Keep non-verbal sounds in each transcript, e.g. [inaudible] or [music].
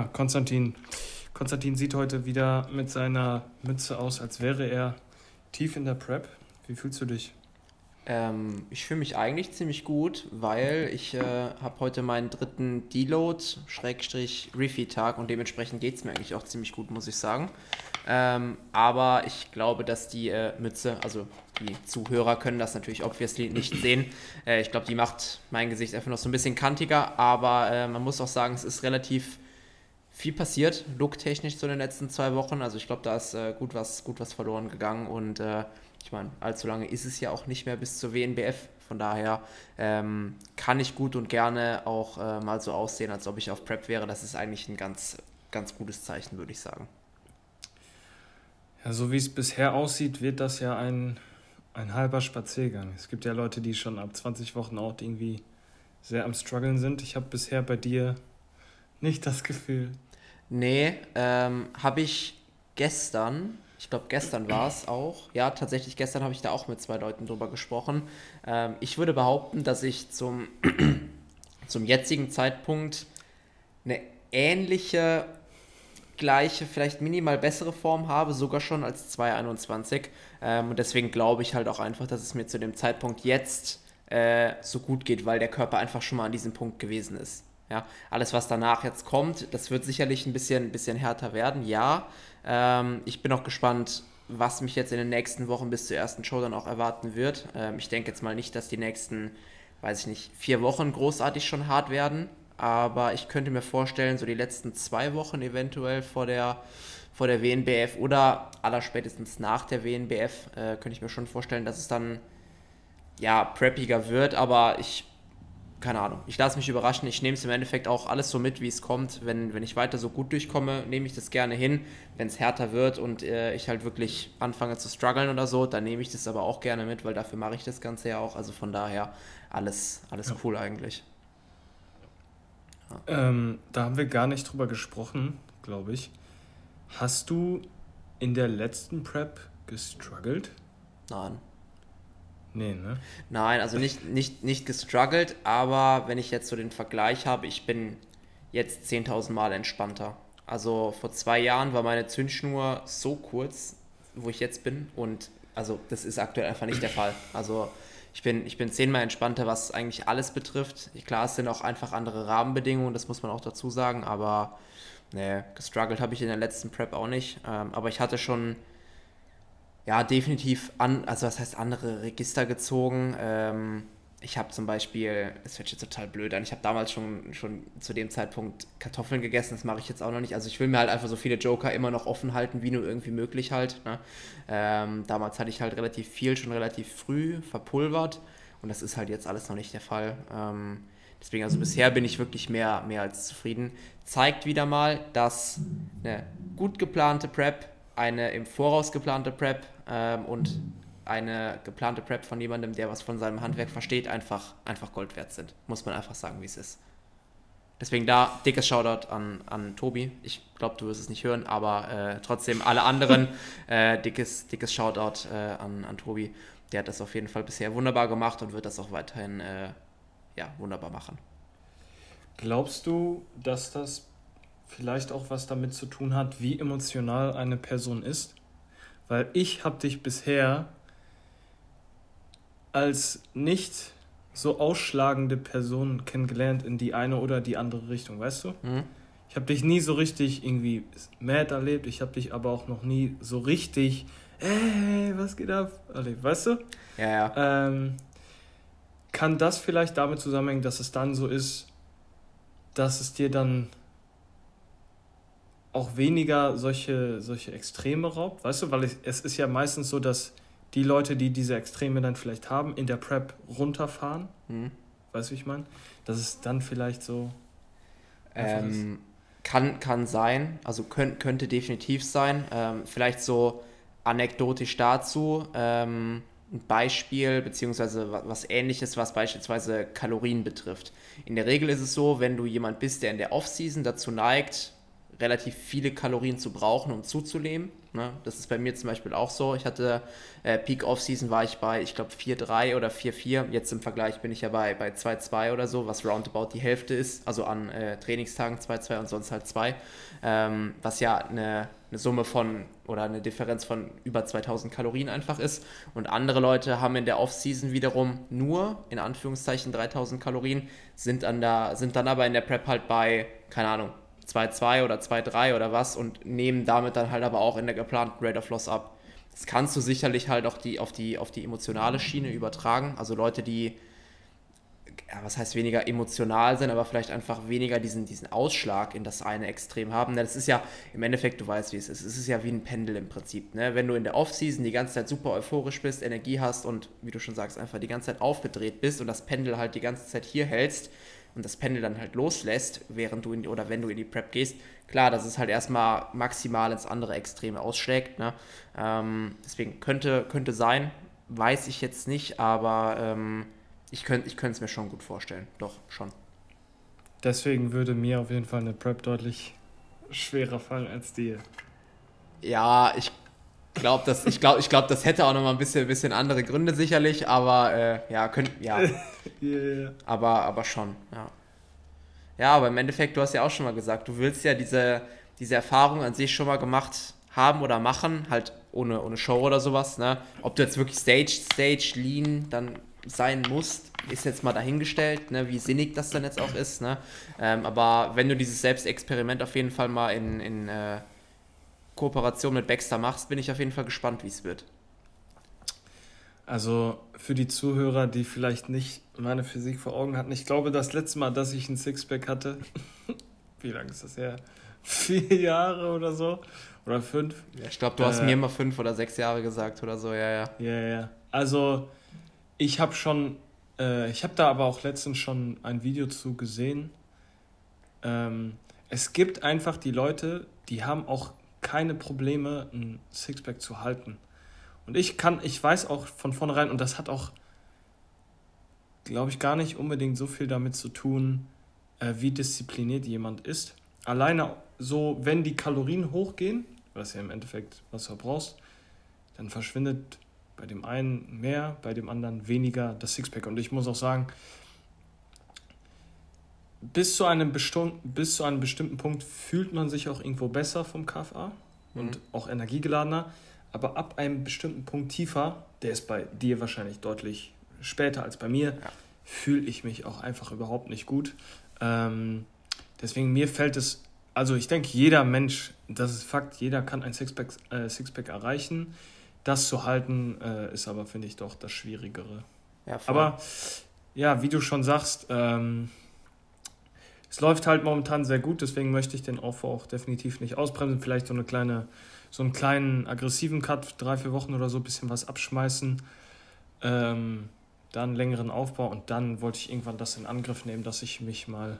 Ja, Konstantin. Konstantin sieht heute wieder mit seiner Mütze aus, als wäre er tief in der Prep. Wie fühlst du dich? Ähm, ich fühle mich eigentlich ziemlich gut, weil ich äh, habe heute meinen dritten Deload, Schrägstrich Refeed-Tag und dementsprechend geht es mir eigentlich auch ziemlich gut, muss ich sagen. Ähm, aber ich glaube, dass die äh, Mütze, also die Zuhörer können das natürlich obviously nicht [clears throat] sehen. Äh, ich glaube, die macht mein Gesicht einfach noch so ein bisschen kantiger, aber äh, man muss auch sagen, es ist relativ viel passiert, looktechnisch so in den letzten zwei Wochen. Also ich glaube, da ist äh, gut, was, gut was verloren gegangen und äh, ich meine, allzu lange ist es ja auch nicht mehr bis zur WNBF. Von daher ähm, kann ich gut und gerne auch äh, mal so aussehen, als ob ich auf Prep wäre. Das ist eigentlich ein ganz, ganz gutes Zeichen, würde ich sagen. Ja, so wie es bisher aussieht, wird das ja ein, ein halber Spaziergang. Es gibt ja Leute, die schon ab 20 Wochen auch irgendwie sehr am Struggeln sind. Ich habe bisher bei dir nicht das Gefühl. Nee, ähm, habe ich gestern ich glaube, gestern war es auch. Ja, tatsächlich, gestern habe ich da auch mit zwei Leuten drüber gesprochen. Ähm, ich würde behaupten, dass ich zum, [clears throat] zum jetzigen Zeitpunkt eine ähnliche, gleiche, vielleicht minimal bessere Form habe, sogar schon als 221. Ähm, und deswegen glaube ich halt auch einfach, dass es mir zu dem Zeitpunkt jetzt äh, so gut geht, weil der Körper einfach schon mal an diesem Punkt gewesen ist. Ja, alles, was danach jetzt kommt, das wird sicherlich ein bisschen, bisschen härter werden, ja. Ähm, ich bin auch gespannt, was mich jetzt in den nächsten Wochen bis zur ersten Show dann auch erwarten wird. Ähm, ich denke jetzt mal nicht, dass die nächsten, weiß ich nicht, vier Wochen großartig schon hart werden, aber ich könnte mir vorstellen, so die letzten zwei Wochen eventuell vor der, vor der WNBF oder allerspätestens nach der WNBF äh, könnte ich mir schon vorstellen, dass es dann ja preppiger wird, aber ich keine Ahnung, ich lasse mich überraschen. Ich nehme es im Endeffekt auch alles so mit, wie es kommt. Wenn, wenn ich weiter so gut durchkomme, nehme ich das gerne hin. Wenn es härter wird und äh, ich halt wirklich anfange zu strugglen oder so, dann nehme ich das aber auch gerne mit, weil dafür mache ich das Ganze ja auch. Also von daher alles, alles ja. cool eigentlich. Ja. Ähm, da haben wir gar nicht drüber gesprochen, glaube ich. Hast du in der letzten Prep gestruggelt? Nein. Nee, ne? Nein, also nicht, nicht, nicht gestruggelt, aber wenn ich jetzt so den Vergleich habe, ich bin jetzt 10.000 Mal entspannter. Also vor zwei Jahren war meine Zündschnur so kurz, wo ich jetzt bin und also das ist aktuell einfach nicht der Fall. Also ich bin, ich bin zehnmal entspannter, was eigentlich alles betrifft. Klar, es sind auch einfach andere Rahmenbedingungen, das muss man auch dazu sagen, aber nee, gestruggelt habe ich in der letzten Prep auch nicht. Ähm, aber ich hatte schon ja, definitiv an, also was heißt andere Register gezogen. Ähm, ich habe zum Beispiel, das hört jetzt total blöd an, ich habe damals schon, schon zu dem Zeitpunkt Kartoffeln gegessen, das mache ich jetzt auch noch nicht. Also ich will mir halt einfach so viele Joker immer noch offen halten, wie nur irgendwie möglich halt. Ne? Ähm, damals hatte ich halt relativ viel, schon relativ früh verpulvert und das ist halt jetzt alles noch nicht der Fall. Ähm, deswegen, also bisher bin ich wirklich mehr, mehr als zufrieden. Zeigt wieder mal, dass eine gut geplante Prep eine im Voraus geplante Prep ähm, und eine geplante Prep von jemandem, der was von seinem Handwerk versteht, einfach, einfach Gold wert sind. Muss man einfach sagen, wie es ist. Deswegen da dickes Shoutout an, an Tobi. Ich glaube, du wirst es nicht hören, aber äh, trotzdem alle anderen [laughs] äh, dickes, dickes Shoutout äh, an, an Tobi. Der hat das auf jeden Fall bisher wunderbar gemacht und wird das auch weiterhin äh, ja, wunderbar machen. Glaubst du, dass das vielleicht auch was damit zu tun hat, wie emotional eine Person ist. Weil ich habe dich bisher als nicht so ausschlagende Person kennengelernt in die eine oder die andere Richtung, weißt du? Mhm. Ich habe dich nie so richtig irgendwie mad erlebt, ich habe dich aber auch noch nie so richtig, ey, was geht ab, erlebt, weißt du? Ja, ja. Ähm, kann das vielleicht damit zusammenhängen, dass es dann so ist, dass es dir dann auch weniger solche, solche Extreme raubt, weißt du, weil ich, es ist ja meistens so, dass die Leute, die diese Extreme dann vielleicht haben, in der Prep runterfahren. Mhm. Weißt du, wie ich meine? Dass es dann vielleicht so. Ähm, kann, kann sein, also könnt, könnte definitiv sein. Ähm, vielleicht so anekdotisch dazu. Ähm, ein Beispiel, beziehungsweise was ähnliches, was beispielsweise Kalorien betrifft. In der Regel ist es so, wenn du jemand bist, der in der Offseason dazu neigt, relativ viele Kalorien zu brauchen, um zuzunehmen. Ne? Das ist bei mir zum Beispiel auch so. Ich hatte äh, Peak Off-Season war ich bei, ich glaube, 4,3 oder 4,4. Jetzt im Vergleich bin ich ja bei, bei 2,2 oder so, was roundabout die Hälfte ist. Also an äh, Trainingstagen 2,2 und sonst halt 2. Ähm, was ja eine, eine Summe von oder eine Differenz von über 2000 Kalorien einfach ist. Und andere Leute haben in der Off-Season wiederum nur, in Anführungszeichen, 3000 Kalorien, sind, an der, sind dann aber in der Prep halt bei, keine Ahnung, 2-2 oder 2-3 oder was und nehmen damit dann halt aber auch in der geplanten Rate of Loss ab. Das kannst du sicherlich halt auch die, auf, die, auf die emotionale Schiene übertragen. Also Leute, die, ja, was heißt weniger emotional sind, aber vielleicht einfach weniger diesen, diesen Ausschlag in das eine Extrem haben. Das ist ja im Endeffekt, du weißt, wie es ist. Es ist ja wie ein Pendel im Prinzip. Ne? Wenn du in der Off-Season die ganze Zeit super euphorisch bist, Energie hast und, wie du schon sagst, einfach die ganze Zeit aufgedreht bist und das Pendel halt die ganze Zeit hier hältst, und das Pendel dann halt loslässt, während du in, oder wenn du in die Prep gehst, klar, dass es halt erstmal maximal ins andere Extreme ausschlägt. Ne? Ähm, deswegen könnte, könnte sein, weiß ich jetzt nicht, aber ähm, ich könnte ich es mir schon gut vorstellen. Doch, schon. Deswegen würde mir auf jeden Fall eine Prep deutlich schwerer fallen als dir. Ja, ich glaube, das, ich glaub, ich glaub, das hätte auch noch mal ein bisschen, bisschen andere Gründe sicherlich, aber äh, ja, könnt, ja. [laughs] yeah. aber, aber schon, ja. Ja, aber im Endeffekt, du hast ja auch schon mal gesagt, du willst ja diese, diese Erfahrung an sich schon mal gemacht haben oder machen, halt ohne, ohne Show oder sowas, ne? Ob du jetzt wirklich Stage, Stage, Lean dann sein musst, ist jetzt mal dahingestellt, ne, wie sinnig das dann jetzt auch ist, ne? Ähm, aber wenn du dieses Selbstexperiment auf jeden Fall mal in, in äh, Kooperation mit Baxter machst, bin ich auf jeden Fall gespannt, wie es wird. Also für die Zuhörer, die vielleicht nicht meine Physik vor Augen hatten, ich glaube, das letzte Mal, dass ich ein Sixpack hatte, [laughs] wie lange ist das her? [laughs] Vier Jahre oder so? Oder fünf? Ja, ich glaube, du äh, hast mir immer fünf oder sechs Jahre gesagt oder so, ja, ja. Ja, ja. Also ich habe schon, äh, ich habe da aber auch letztens schon ein Video zu gesehen. Ähm, es gibt einfach die Leute, die haben auch keine Probleme, ein Sixpack zu halten. Und ich kann, ich weiß auch von vornherein, und das hat auch, glaube ich, gar nicht unbedingt so viel damit zu tun, äh, wie diszipliniert jemand ist. Alleine so, wenn die Kalorien hochgehen, was ja im Endeffekt was du brauchst, dann verschwindet bei dem einen mehr, bei dem anderen weniger das Sixpack. Und ich muss auch sagen, bis zu einem, bis zu einem bestimmten Punkt fühlt man sich auch irgendwo besser vom KFA und mhm. auch energiegeladener. Aber ab einem bestimmten Punkt tiefer, der ist bei dir wahrscheinlich deutlich später als bei mir, ja. fühle ich mich auch einfach überhaupt nicht gut. Ähm, deswegen mir fällt es, also ich denke, jeder Mensch, das ist Fakt, jeder kann ein Sixpack, äh, Sixpack erreichen. Das zu halten, äh, ist aber, finde ich, doch das Schwierigere. Ja, aber ja, wie du schon sagst, ähm, es läuft halt momentan sehr gut, deswegen möchte ich den Aufbau auch definitiv nicht ausbremsen. Vielleicht so eine kleine, so einen kleinen aggressiven Cut, drei, vier Wochen oder so, ein bisschen was abschmeißen. Ähm, dann längeren Aufbau und dann wollte ich irgendwann das in Angriff nehmen, dass ich mich mal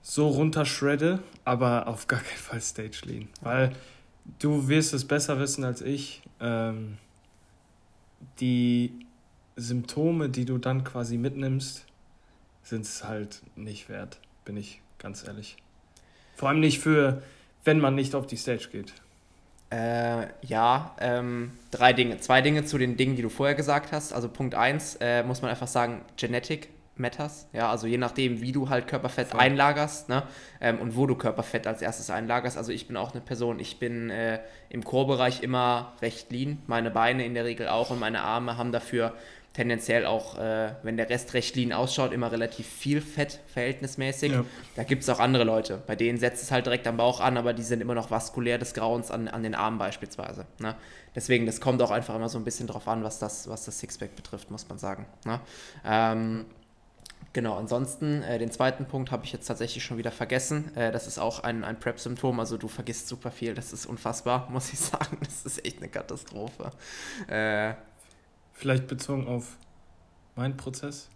so runterschredde, aber auf gar keinen Fall Stage Lean. Weil du wirst es besser wissen als ich. Ähm, die Symptome, die du dann quasi mitnimmst, sind es halt nicht wert bin ich ganz ehrlich. Vor allem nicht für, wenn man nicht auf die Stage geht. Äh, ja, ähm, drei Dinge. Zwei Dinge zu den Dingen, die du vorher gesagt hast. Also Punkt 1 äh, muss man einfach sagen, Genetic matters. Ja, also je nachdem, wie du halt Körperfett Voll. einlagerst ne? Ähm, und wo du Körperfett als erstes einlagerst. Also ich bin auch eine Person, ich bin äh, im Core-Bereich immer recht lean. Meine Beine in der Regel auch und meine Arme haben dafür tendenziell auch, äh, wenn der Rest recht lean ausschaut, immer relativ viel Fett verhältnismäßig. Ja. Da gibt es auch andere Leute, bei denen setzt es halt direkt am Bauch an, aber die sind immer noch vaskulär des Grauens an, an den Armen beispielsweise. Ne? Deswegen, das kommt auch einfach immer so ein bisschen drauf an, was das, was das Sixpack betrifft, muss man sagen. Ne? Ähm, Genau, ansonsten äh, den zweiten Punkt habe ich jetzt tatsächlich schon wieder vergessen. Äh, das ist auch ein, ein Prep-Symptom, also du vergisst super viel, das ist unfassbar, [laughs] muss ich sagen. Das ist echt eine Katastrophe. Äh, Vielleicht bezogen auf meinen Prozess?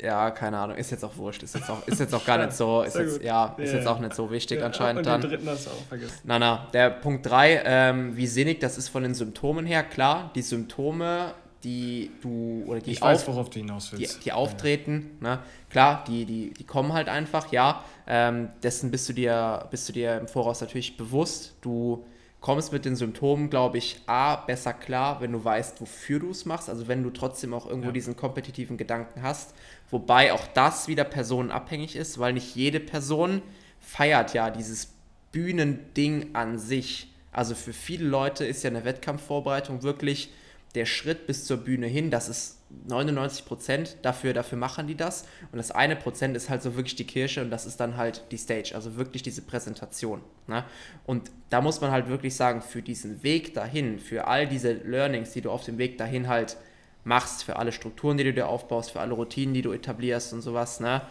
Ja, keine Ahnung, ist jetzt auch wurscht, ist jetzt auch, ist jetzt auch gar [laughs] nicht so, ist jetzt, ja, ist ja, jetzt auch nicht so wichtig ja, anscheinend dann. Den dritten hast du auch vergessen. Na, na, der Punkt 3, ähm, wie sinnig das ist von den Symptomen her, klar, die Symptome die du oder die ich weiß, worauf du hinaus willst. Die, die auftreten, ne? klar, die, die, die kommen halt einfach, ja. Ähm, dessen bist du dir, bist du dir im Voraus natürlich bewusst. Du kommst mit den Symptomen, glaube ich, A, besser klar, wenn du weißt, wofür du es machst, also wenn du trotzdem auch irgendwo ja. diesen kompetitiven Gedanken hast. Wobei auch das wieder personenabhängig ist, weil nicht jede Person feiert ja dieses Bühnending an sich. Also für viele Leute ist ja eine Wettkampfvorbereitung wirklich der Schritt bis zur Bühne hin, das ist 99 Prozent, dafür, dafür machen die das. Und das eine Prozent ist halt so wirklich die Kirche und das ist dann halt die Stage, also wirklich diese Präsentation. Ne? Und da muss man halt wirklich sagen, für diesen Weg dahin, für all diese Learnings, die du auf dem Weg dahin halt machst, für alle Strukturen, die du dir aufbaust, für alle Routinen, die du etablierst und sowas, ne,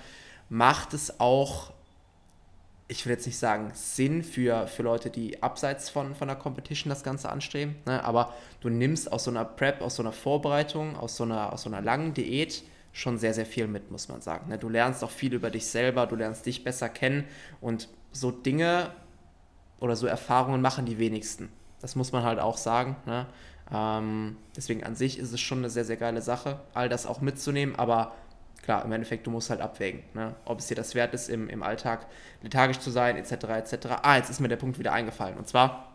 macht es auch ich will jetzt nicht sagen Sinn für, für Leute, die abseits von, von der Competition das Ganze anstreben, ne? aber du nimmst aus so einer Prep, aus so einer Vorbereitung, aus so einer, aus so einer langen Diät schon sehr, sehr viel mit, muss man sagen. Ne? Du lernst auch viel über dich selber, du lernst dich besser kennen und so Dinge oder so Erfahrungen machen die wenigsten. Das muss man halt auch sagen. Ne? Ähm, deswegen an sich ist es schon eine sehr, sehr geile Sache, all das auch mitzunehmen, aber klar, im Endeffekt, du musst halt abwägen, ne? ob es dir das wert ist, im, im Alltag lethargisch zu sein, etc., etc. Ah, jetzt ist mir der Punkt wieder eingefallen. Und zwar,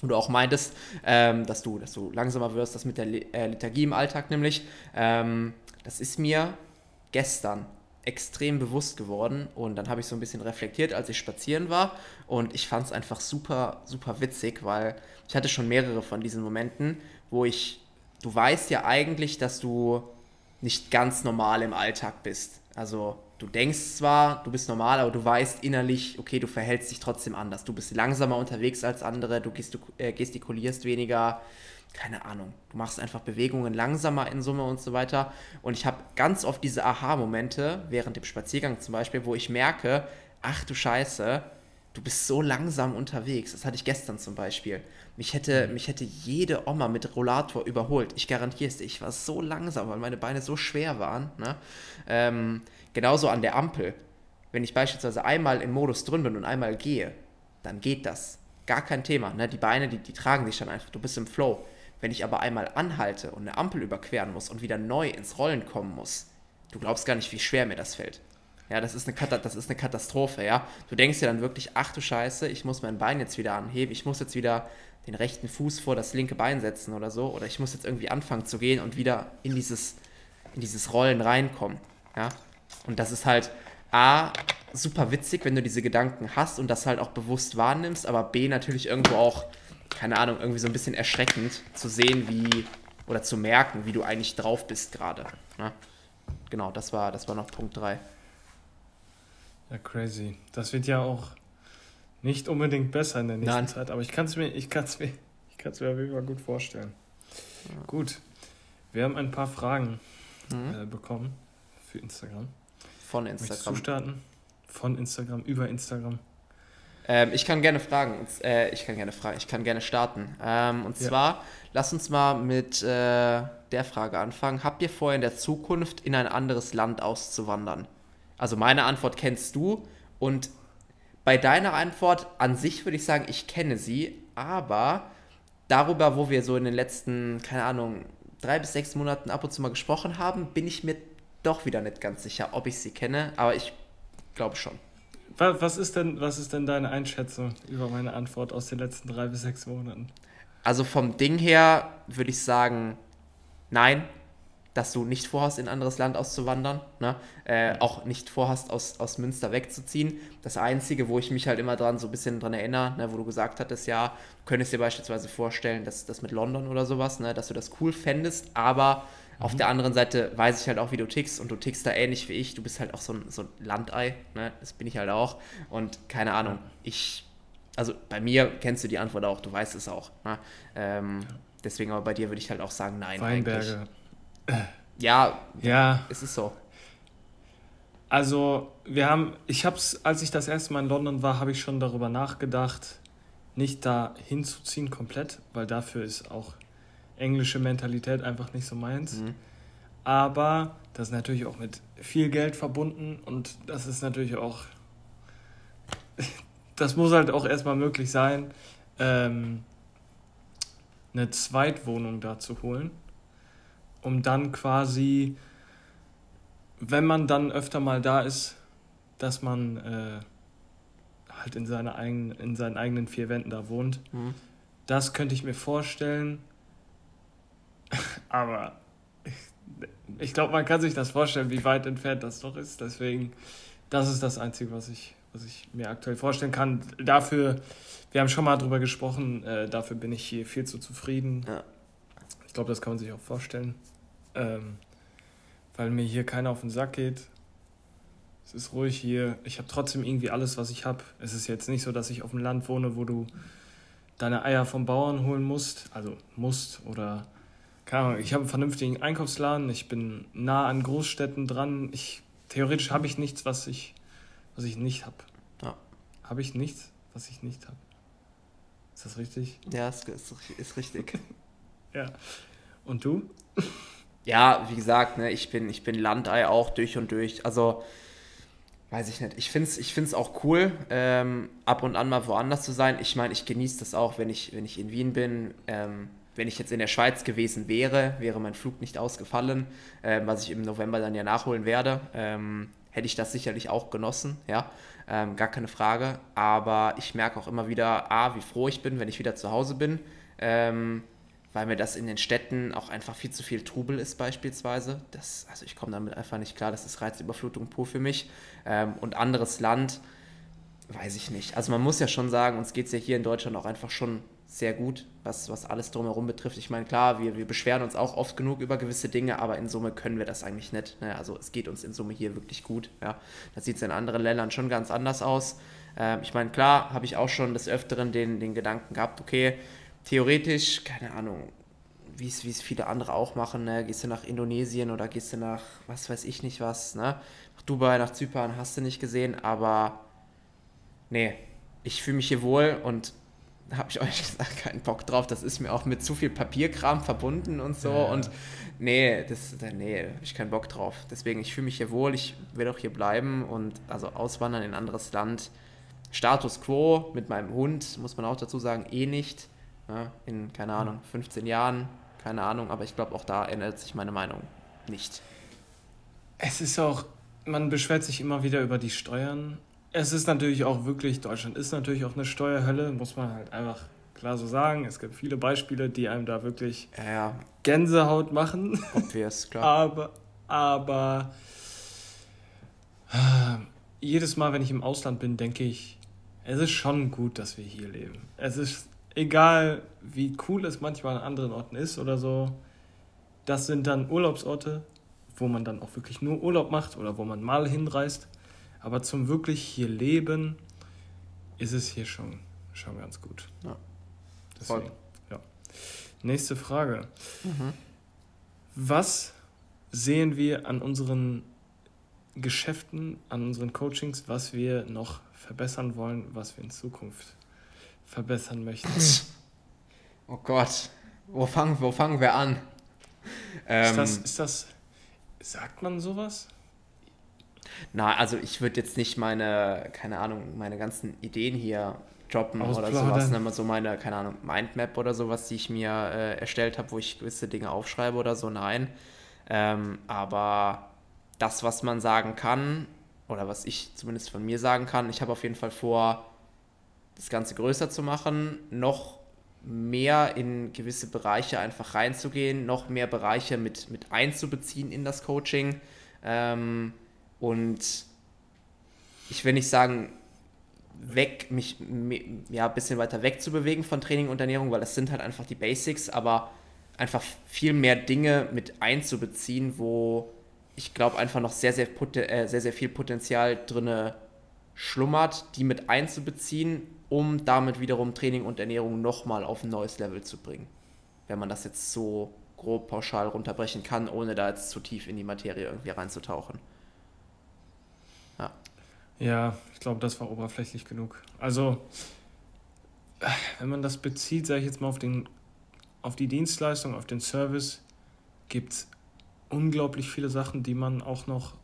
wo du auch meintest, ähm, dass, du, dass du langsamer wirst, das mit der äh, Lethargie im Alltag nämlich. Ähm, das ist mir gestern extrem bewusst geworden und dann habe ich so ein bisschen reflektiert, als ich spazieren war und ich fand es einfach super, super witzig, weil ich hatte schon mehrere von diesen Momenten, wo ich, du weißt ja eigentlich, dass du nicht ganz normal im Alltag bist. Also du denkst zwar, du bist normal, aber du weißt innerlich, okay, du verhältst dich trotzdem anders. Du bist langsamer unterwegs als andere, du äh, gestikulierst weniger, keine Ahnung. Du machst einfach Bewegungen langsamer in Summe und so weiter. Und ich habe ganz oft diese Aha-Momente, während dem Spaziergang zum Beispiel, wo ich merke, ach du Scheiße, du bist so langsam unterwegs. Das hatte ich gestern zum Beispiel. Mich hätte, mich hätte jede Oma mit Rollator überholt. Ich garantiere es dir. Ich war so langsam, weil meine Beine so schwer waren. Ne? Ähm, genauso an der Ampel. Wenn ich beispielsweise einmal im Modus drin bin und einmal gehe, dann geht das. Gar kein Thema. Ne? Die Beine, die, die tragen sich dann einfach. Du bist im Flow. Wenn ich aber einmal anhalte und eine Ampel überqueren muss und wieder neu ins Rollen kommen muss, du glaubst gar nicht, wie schwer mir das fällt. Ja, das ist, eine das ist eine Katastrophe, ja. Du denkst dir dann wirklich, ach du Scheiße, ich muss mein Bein jetzt wieder anheben, ich muss jetzt wieder den rechten Fuß vor das linke Bein setzen oder so, oder ich muss jetzt irgendwie anfangen zu gehen und wieder in dieses, in dieses Rollen reinkommen, ja. Und das ist halt A, super witzig, wenn du diese Gedanken hast und das halt auch bewusst wahrnimmst, aber B, natürlich irgendwo auch, keine Ahnung, irgendwie so ein bisschen erschreckend zu sehen, wie, oder zu merken, wie du eigentlich drauf bist gerade. Ja? Genau, das war, das war noch Punkt 3. Ja, crazy. Das wird ja auch nicht unbedingt besser in der nächsten Nein. Zeit, aber ich kann es mir, ich kann's mir, ich kann's mir auf jeden Fall gut vorstellen. Ja. Gut. Wir haben ein paar Fragen mhm. äh, bekommen für Instagram. Von Instagram. Möchtest du starten? Von Instagram, über Instagram. Ähm, ich kann gerne fragen. Äh, ich kann gerne fragen. Ich kann gerne starten. Ähm, und ja. zwar, lass uns mal mit äh, der Frage anfangen. Habt ihr vor, in der Zukunft in ein anderes Land auszuwandern? Also meine Antwort kennst du und bei deiner Antwort an sich würde ich sagen, ich kenne sie, aber darüber, wo wir so in den letzten, keine Ahnung, drei bis sechs Monaten ab und zu mal gesprochen haben, bin ich mir doch wieder nicht ganz sicher, ob ich sie kenne, aber ich glaube schon. Was ist, denn, was ist denn deine Einschätzung über meine Antwort aus den letzten drei bis sechs Monaten? Also vom Ding her würde ich sagen, nein, dass du nicht vorhast, in ein anderes Land auszuwandern, ne? äh, auch nicht vorhast, aus, aus Münster wegzuziehen. Das Einzige, wo ich mich halt immer dran so ein bisschen dran erinnere, ne, wo du gesagt hattest, ja, du könntest dir beispielsweise vorstellen, dass das mit London oder sowas, ne, dass du das cool fändest, aber mhm. auf der anderen Seite weiß ich halt auch, wie du tickst und du tickst da ähnlich wie ich. Du bist halt auch so ein, so ein Landei, ne? das bin ich halt auch. Und keine Ahnung, ich, also bei mir kennst du die Antwort auch, du weißt es auch. Ne? Ähm, deswegen aber bei dir würde ich halt auch sagen, nein. Weinberge. Eigentlich. Ja, ja, es ist so. Also, wir haben, ich hab's, als ich das erste Mal in London war, habe ich schon darüber nachgedacht, nicht da hinzuziehen komplett, weil dafür ist auch englische Mentalität einfach nicht so meins. Mhm. Aber das ist natürlich auch mit viel Geld verbunden und das ist natürlich auch, [laughs] das muss halt auch erstmal möglich sein, ähm, eine Zweitwohnung da zu holen. Um dann quasi, wenn man dann öfter mal da ist, dass man äh, halt in, seine eigenen, in seinen eigenen vier Wänden da wohnt. Mhm. Das könnte ich mir vorstellen. [laughs] Aber ich glaube, man kann sich das vorstellen, wie weit entfernt das doch ist. Deswegen, das ist das Einzige, was ich, was ich mir aktuell vorstellen kann. Dafür, wir haben schon mal drüber gesprochen, äh, dafür bin ich hier viel zu zufrieden. Ja. Ich glaube, das kann man sich auch vorstellen. Ähm, weil mir hier keiner auf den Sack geht. Es ist ruhig hier. Ich habe trotzdem irgendwie alles, was ich habe. Es ist jetzt nicht so, dass ich auf dem Land wohne, wo du deine Eier vom Bauern holen musst. Also musst oder keine Ahnung. Ich habe einen vernünftigen Einkaufsladen. Ich bin nah an Großstädten dran. Ich, theoretisch habe ich nichts, was ich, was ich nicht habe. Ja. Habe ich nichts, was ich nicht habe. Ist das richtig? Ja, ist, ist, ist richtig. [laughs] ja. Und du? [laughs] Ja, wie gesagt, ne, ich, bin, ich bin Landei auch durch und durch. Also weiß ich nicht. Ich finde es ich find's auch cool, ähm, ab und an mal woanders zu sein. Ich meine, ich genieße das auch, wenn ich, wenn ich in Wien bin. Ähm, wenn ich jetzt in der Schweiz gewesen wäre, wäre mein Flug nicht ausgefallen, äh, was ich im November dann ja nachholen werde, ähm, hätte ich das sicherlich auch genossen, ja, ähm, gar keine Frage. Aber ich merke auch immer wieder, a, wie froh ich bin, wenn ich wieder zu Hause bin. Weil mir das in den Städten auch einfach viel zu viel Trubel ist beispielsweise. Das, also ich komme damit einfach nicht klar, das ist Reizüberflutung pur für mich. Ähm, und anderes Land, weiß ich nicht. Also man muss ja schon sagen, uns geht es ja hier in Deutschland auch einfach schon sehr gut, was, was alles drumherum betrifft. Ich meine, klar, wir, wir beschweren uns auch oft genug über gewisse Dinge, aber in Summe können wir das eigentlich nicht. Ne? Also es geht uns in Summe hier wirklich gut. Ja? Das sieht es in anderen Ländern schon ganz anders aus. Ähm, ich meine, klar, habe ich auch schon des Öfteren den, den Gedanken gehabt, okay, theoretisch, keine Ahnung, wie es viele andere auch machen, ne? gehst du nach Indonesien oder gehst du nach, was weiß ich nicht was, ne? nach Dubai, nach Zypern, hast du nicht gesehen, aber nee, ich fühle mich hier wohl und da habe ich euch [laughs] gesagt, keinen Bock drauf, das ist mir auch mit zu viel Papierkram verbunden und so ja. und nee, das, nee, habe ich keinen Bock drauf. Deswegen, ich fühle mich hier wohl, ich will auch hier bleiben und also auswandern in ein anderes Land. Status quo mit meinem Hund, muss man auch dazu sagen, eh nicht ja, in, keine Ahnung, 15 Jahren, keine Ahnung, aber ich glaube, auch da ändert sich meine Meinung nicht. Es ist auch, man beschwert sich immer wieder über die Steuern. Es ist natürlich auch wirklich, Deutschland ist natürlich auch eine Steuerhölle, muss man halt einfach klar so sagen. Es gibt viele Beispiele, die einem da wirklich ja, ja. Gänsehaut machen. Obvious, [laughs] klar. aber, aber äh, jedes Mal, wenn ich im Ausland bin, denke ich, es ist schon gut, dass wir hier leben. Es ist egal wie cool es manchmal an anderen Orten ist oder so, das sind dann Urlaubsorte, wo man dann auch wirklich nur Urlaub macht oder wo man mal hinreist. Aber zum wirklich hier leben ist es hier schon, schon ganz gut. Ja. Deswegen, ja. Nächste Frage. Mhm. Was sehen wir an unseren Geschäften, an unseren Coachings, was wir noch verbessern wollen, was wir in Zukunft verbessern möchten. [clears throat] Oh Gott, wo fangen, wo fangen wir an? Ähm, ist, das, ist das, sagt man sowas? Na, also ich würde jetzt nicht meine, keine Ahnung, meine ganzen Ideen hier droppen oder sowas, ne, so meine, keine Ahnung, Mindmap oder sowas, die ich mir äh, erstellt habe, wo ich gewisse Dinge aufschreibe oder so, nein. Ähm, aber das, was man sagen kann, oder was ich zumindest von mir sagen kann, ich habe auf jeden Fall vor, das Ganze größer zu machen, noch mehr in gewisse Bereiche einfach reinzugehen, noch mehr Bereiche mit, mit einzubeziehen in das Coaching. Ähm, und ich will nicht sagen, weg, mich ja, ein bisschen weiter weg zu bewegen von Training und Ernährung, weil das sind halt einfach die Basics, aber einfach viel mehr Dinge mit einzubeziehen, wo ich glaube einfach noch sehr, sehr, äh, sehr, sehr viel Potenzial drin schlummert, die mit einzubeziehen um damit wiederum Training und Ernährung nochmal auf ein neues Level zu bringen. Wenn man das jetzt so grob pauschal runterbrechen kann, ohne da jetzt zu tief in die Materie irgendwie reinzutauchen. Ja. Ja, ich glaube, das war oberflächlich genug. Also, wenn man das bezieht, sage ich jetzt mal auf, den, auf die Dienstleistung, auf den Service, gibt es unglaublich viele Sachen, die man auch noch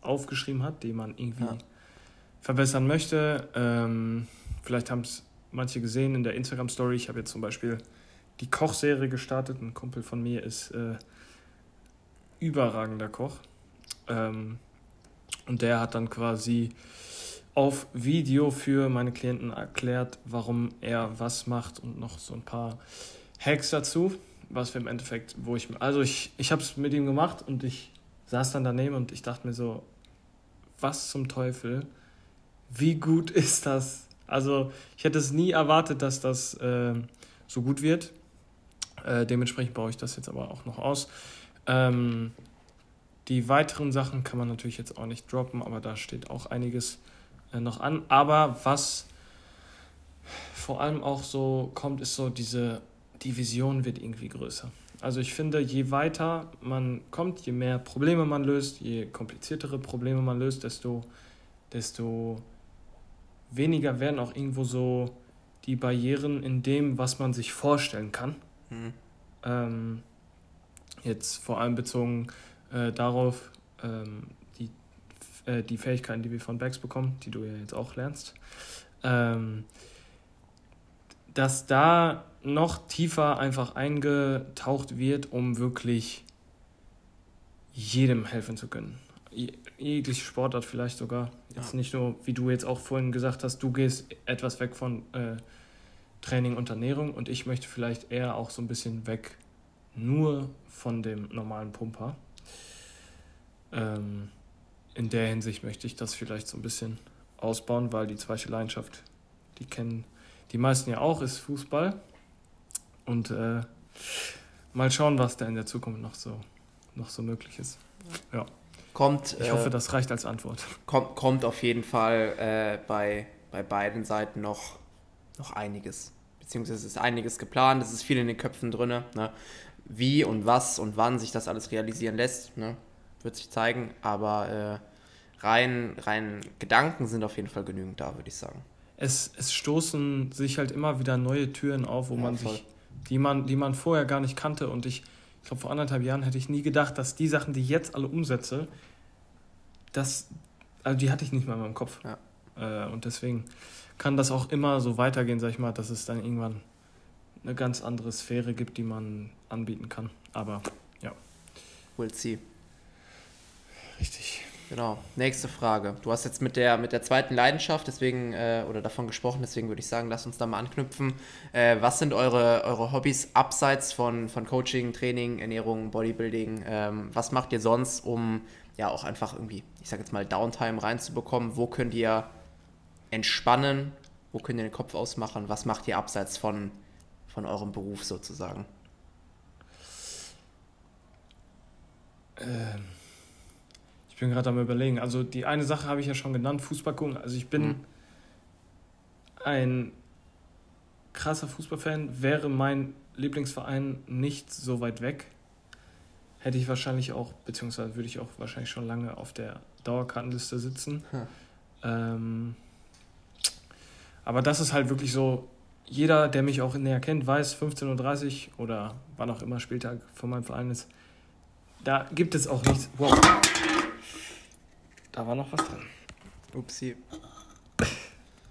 aufgeschrieben hat, die man irgendwie ja. Verbessern möchte. Ähm, Vielleicht haben es manche gesehen in der Instagram-Story. Ich habe jetzt zum Beispiel die Kochserie gestartet. Ein Kumpel von mir ist äh, überragender Koch. Ähm, und der hat dann quasi auf Video für meine Klienten erklärt, warum er was macht und noch so ein paar Hacks dazu, was wir im Endeffekt, wo ich, also ich, ich habe es mit ihm gemacht und ich saß dann daneben und ich dachte mir so, was zum Teufel, wie gut [laughs] ist das? Also ich hätte es nie erwartet, dass das äh, so gut wird. Äh, dementsprechend baue ich das jetzt aber auch noch aus. Ähm, die weiteren Sachen kann man natürlich jetzt auch nicht droppen, aber da steht auch einiges äh, noch an. Aber was vor allem auch so kommt, ist so diese, die Vision wird irgendwie größer. Also ich finde, je weiter man kommt, je mehr Probleme man löst, je kompliziertere Probleme man löst, desto, desto weniger werden auch irgendwo so die Barrieren in dem, was man sich vorstellen kann. Mhm. Ähm, jetzt vor allem bezogen äh, darauf, ähm, die, äh, die Fähigkeiten, die wir von Bags bekommen, die du ja jetzt auch lernst, ähm, dass da noch tiefer einfach eingetaucht wird, um wirklich jedem helfen zu können. Jegliche Sportart vielleicht sogar. Jetzt ja. nicht nur, wie du jetzt auch vorhin gesagt hast, du gehst etwas weg von äh, Training und Ernährung und ich möchte vielleicht eher auch so ein bisschen weg nur von dem normalen Pumper. Ähm, in der Hinsicht möchte ich das vielleicht so ein bisschen ausbauen, weil die zweite Leidenschaft, die kennen die meisten ja auch, ist Fußball. Und äh, mal schauen, was da in der Zukunft noch so, noch so möglich ist. Ja. Kommt, ich hoffe, äh, das reicht als Antwort. Kommt, kommt auf jeden Fall äh, bei, bei beiden Seiten noch, noch einiges. Beziehungsweise ist einiges geplant, es ist viel in den Köpfen drin. Ne? Wie und was und wann sich das alles realisieren lässt, ne? wird sich zeigen. Aber äh, rein, rein Gedanken sind auf jeden Fall genügend da, würde ich sagen. Es, es stoßen sich halt immer wieder neue Türen auf, wo ja, man voll. sich, die man, die man vorher gar nicht kannte. Und ich, ich glaube, vor anderthalb Jahren hätte ich nie gedacht, dass die Sachen, die ich jetzt alle umsetze, das, also die hatte ich nicht mal in meinem Kopf. Ja. Äh, und deswegen kann das auch immer so weitergehen, sag ich mal, dass es dann irgendwann eine ganz andere Sphäre gibt, die man anbieten kann. Aber ja. We'll see. Richtig. Genau. Nächste Frage. Du hast jetzt mit der, mit der zweiten Leidenschaft deswegen äh, oder davon gesprochen, deswegen würde ich sagen, lass uns da mal anknüpfen. Äh, was sind eure, eure Hobbys abseits von, von Coaching, Training, Ernährung, Bodybuilding? Ähm, was macht ihr sonst, um ja auch einfach irgendwie, ich sage jetzt mal, Downtime reinzubekommen? Wo könnt ihr entspannen? Wo könnt ihr den Kopf ausmachen? Was macht ihr abseits von, von eurem Beruf sozusagen? Ähm, ich bin gerade am überlegen. Also die eine Sache habe ich ja schon genannt, Fußball gucken. Also ich bin mhm. ein krasser Fußballfan. Wäre mein Lieblingsverein nicht so weit weg, hätte ich wahrscheinlich auch, beziehungsweise würde ich auch wahrscheinlich schon lange auf der Dauerkartenliste sitzen. Hm. Ähm, aber das ist halt wirklich so, jeder, der mich auch näher kennt, weiß, 15.30 Uhr oder wann auch immer Spieltag von meinem Verein ist, da gibt es auch nichts. Wow. Da war noch was drin. Upsi.